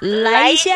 来一下。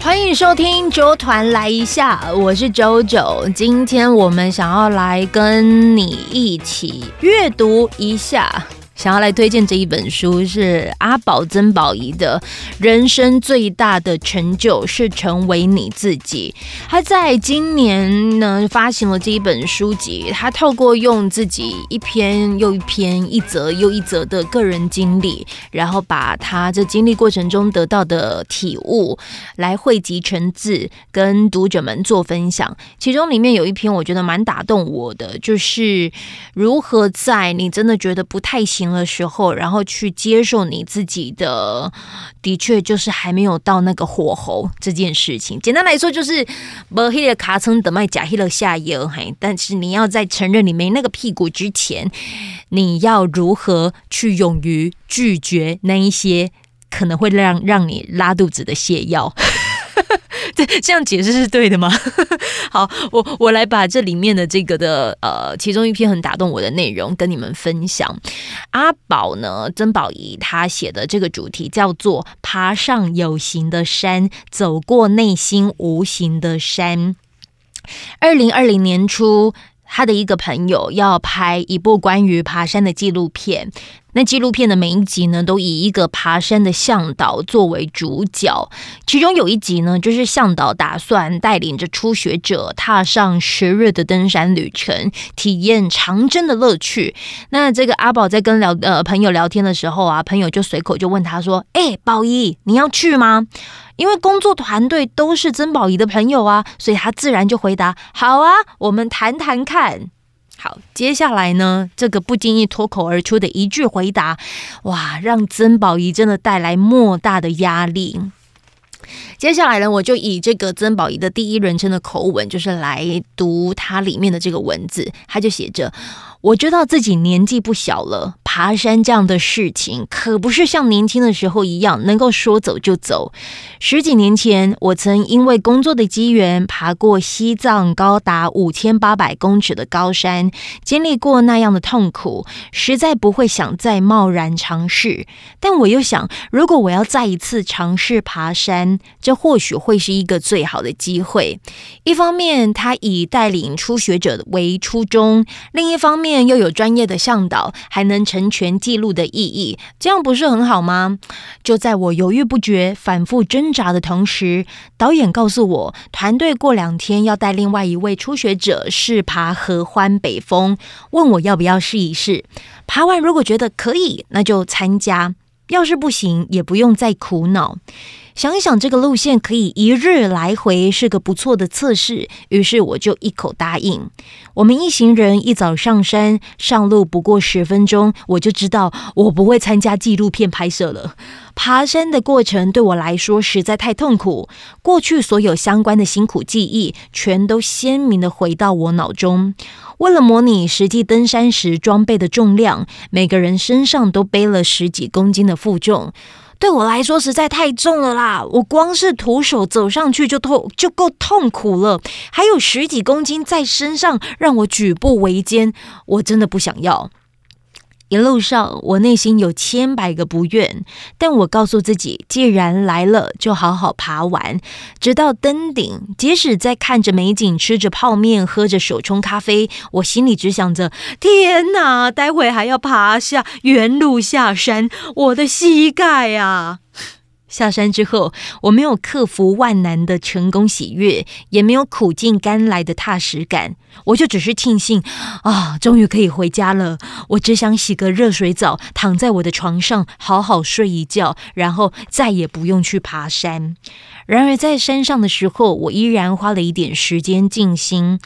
欢迎收听周团来一下，我是周九。今天我们想要来跟你一起阅读一下。想要来推荐这一本书是阿宝曾宝仪的《人生最大的成就是成为你自己》。他在今年呢发行了这一本书籍，他透过用自己一篇又一篇、一则又一则的个人经历，然后把他这经历过程中得到的体悟来汇集成字，跟读者们做分享。其中里面有一篇我觉得蛮打动我的，就是如何在你真的觉得不太行。的时候，然后去接受你自己的，的确就是还没有到那个火候这件事情。简单来说，就是不黑的卡层等卖假黑了下游，嘿，但是你要在承认你没那个屁股之前，你要如何去勇于拒绝那一些可能会让让你拉肚子的泻药？这样解释是对的吗？好，我我来把这里面的这个的呃，其中一篇很打动我的内容跟你们分享。阿宝呢，曾宝仪他写的这个主题叫做“爬上有形的山，走过内心无形的山”。二零二零年初，他的一个朋友要拍一部关于爬山的纪录片。那纪录片的每一集呢，都以一个爬山的向导作为主角。其中有一集呢，就是向导打算带领着初学者踏上十日的登山旅程，体验长征的乐趣。那这个阿宝在跟聊呃朋友聊天的时候啊，朋友就随口就问他说：“哎，宝仪，你要去吗？”因为工作团队都是曾宝仪的朋友啊，所以他自然就回答：“好啊，我们谈谈看。”好，接下来呢，这个不经意脱口而出的一句回答，哇，让曾宝仪真的带来莫大的压力。接下来呢，我就以这个曾宝仪的第一人称的口吻，就是来读它里面的这个文字，他就写着。我知道自己年纪不小了，爬山这样的事情可不是像年轻的时候一样能够说走就走。十几年前，我曾因为工作的机缘爬过西藏高达五千八百公尺的高山，经历过那样的痛苦，实在不会想再贸然尝试。但我又想，如果我要再一次尝试爬山，这或许会是一个最好的机会。一方面，他以带领初学者为初衷；另一方面又有专业的向导，还能成全记录的意义，这样不是很好吗？就在我犹豫不决、反复挣扎的同时，导演告诉我，团队过两天要带另外一位初学者试爬合欢北峰，问我要不要试一试。爬完如果觉得可以，那就参加；要是不行，也不用再苦恼。想一想，这个路线可以一日来回，是个不错的测试。于是我就一口答应。我们一行人一早上山，上路不过十分钟，我就知道我不会参加纪录片拍摄了。爬山的过程对我来说实在太痛苦，过去所有相关的辛苦记忆全都鲜明的回到我脑中。为了模拟实际登山时装备的重量，每个人身上都背了十几公斤的负重。对我来说实在太重了啦！我光是徒手走上去就痛就够痛苦了，还有十几公斤在身上让我举步维艰，我真的不想要。一路上，我内心有千百个不愿，但我告诉自己，既然来了，就好好爬完。直到登顶，即使在看着美景、吃着泡面、喝着手冲咖啡，我心里只想着：天哪，待会还要爬下原路下山，我的膝盖啊！下山之后，我没有克服万难的成功喜悦，也没有苦尽甘来的踏实感，我就只是庆幸啊，终于可以回家了。我只想洗个热水澡，躺在我的床上好好睡一觉，然后再也不用去爬山。然而在山上的时候，我依然花了一点时间静心。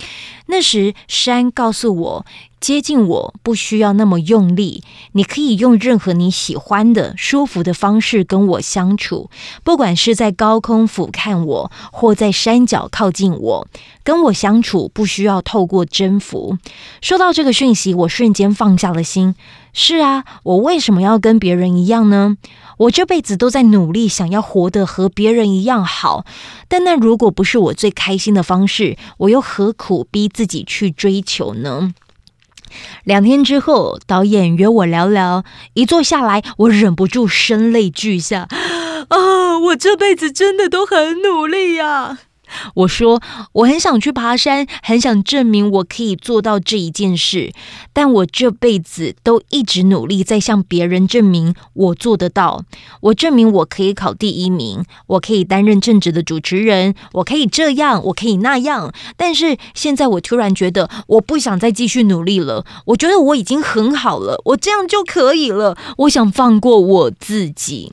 那时山告诉我。接近我不需要那么用力，你可以用任何你喜欢的、舒服的方式跟我相处。不管是在高空俯瞰我，或在山脚靠近我，跟我相处不需要透过征服。收到这个讯息，我瞬间放下了心。是啊，我为什么要跟别人一样呢？我这辈子都在努力，想要活得和别人一样好。但那如果不是我最开心的方式，我又何苦逼自己去追求呢？两天之后，导演约我聊聊，一坐下来，我忍不住声泪俱下。啊，我这辈子真的都很努力呀。我说，我很想去爬山，很想证明我可以做到这一件事。但我这辈子都一直努力在向别人证明我做得到。我证明我可以考第一名，我可以担任正直的主持人，我可以这样，我可以那样。但是现在我突然觉得，我不想再继续努力了。我觉得我已经很好了，我这样就可以了。我想放过我自己。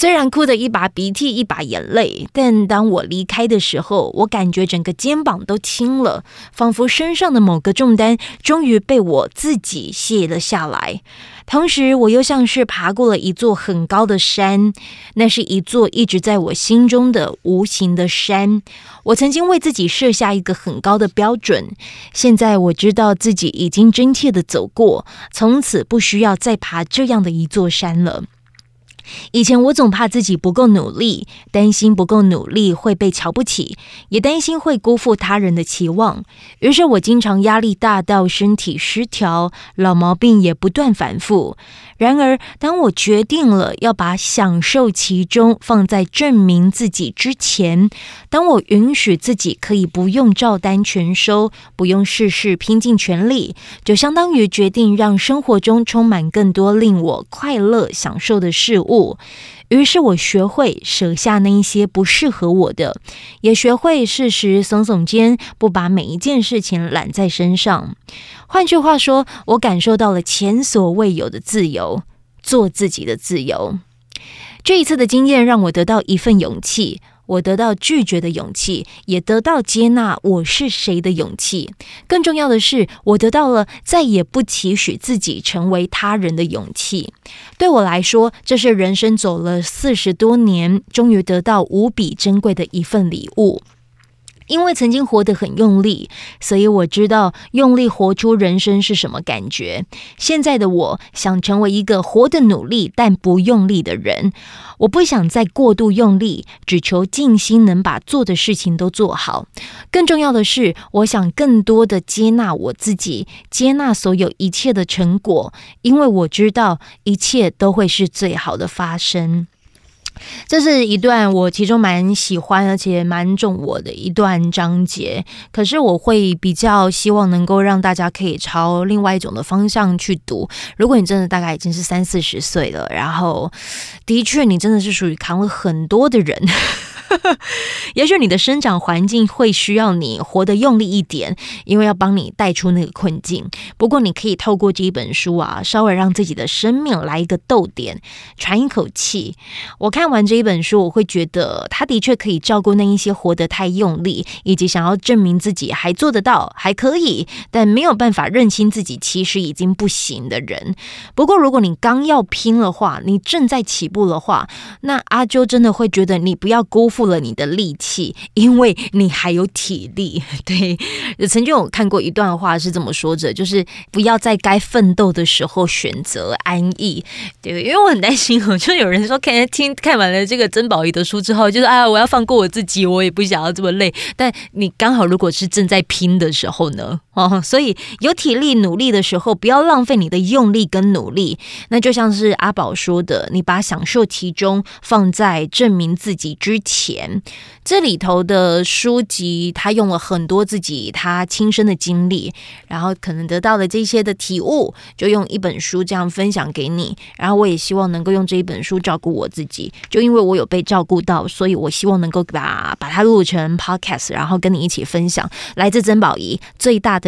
虽然哭得一把鼻涕一把眼泪，但当我离开的时候，我感觉整个肩膀都轻了，仿佛身上的某个重担终于被我自己卸了下来。同时，我又像是爬过了一座很高的山，那是一座一直在我心中的无形的山。我曾经为自己设下一个很高的标准，现在我知道自己已经真切的走过，从此不需要再爬这样的一座山了。以前我总怕自己不够努力，担心不够努力会被瞧不起，也担心会辜负他人的期望。于是我经常压力大到身体失调，老毛病也不断反复。然而，当我决定了要把享受其中放在证明自己之前，当我允许自己可以不用照单全收，不用事事拼尽全力，就相当于决定让生活中充满更多令我快乐、享受的事物。于是我学会舍下那一些不适合我的，也学会适时耸耸肩，不把每一件事情揽在身上。换句话说，我感受到了前所未有的自由，做自己的自由。这一次的经验让我得到一份勇气。我得到拒绝的勇气，也得到接纳我是谁的勇气。更重要的是，我得到了再也不期许自己成为他人的勇气。对我来说，这是人生走了四十多年，终于得到无比珍贵的一份礼物。因为曾经活得很用力，所以我知道用力活出人生是什么感觉。现在的我想成为一个活得努力但不用力的人。我不想再过度用力，只求静心能把做的事情都做好。更重要的是，我想更多的接纳我自己，接纳所有一切的成果，因为我知道一切都会是最好的发生。这是一段我其中蛮喜欢，而且蛮重我的一段章节。可是我会比较希望能够让大家可以朝另外一种的方向去读。如果你真的大概已经是三四十岁了，然后的确你真的是属于扛了很多的人。也许你的生长环境会需要你活得用力一点，因为要帮你带出那个困境。不过，你可以透过这一本书啊，稍微让自己的生命来一个逗点，喘一口气。我看完这一本书，我会觉得他的确可以照顾那一些活得太用力，以及想要证明自己还做得到、还可以，但没有办法认清自己其实已经不行的人。不过，如果你刚要拼的话，你正在起步的话，那阿啾真的会觉得你不要辜负。了你的力气，因为你还有体力。对，曾经有看过一段话是这么说着，就是不要在该奋斗的时候选择安逸。对，因为我很担心哦，就有人说看听看完了这个曾宝仪的书之后，就是哎，我要放过我自己，我也不想要这么累。但你刚好如果是正在拼的时候呢？哦，所以有体力努力的时候，不要浪费你的用力跟努力。那就像是阿宝说的，你把享受其中放在证明自己之前。这里头的书籍，他用了很多自己他亲身的经历，然后可能得到的这些的体悟，就用一本书这样分享给你。然后我也希望能够用这一本书照顾我自己，就因为我有被照顾到，所以我希望能够把把它录成 podcast，然后跟你一起分享。来自曾宝仪最大的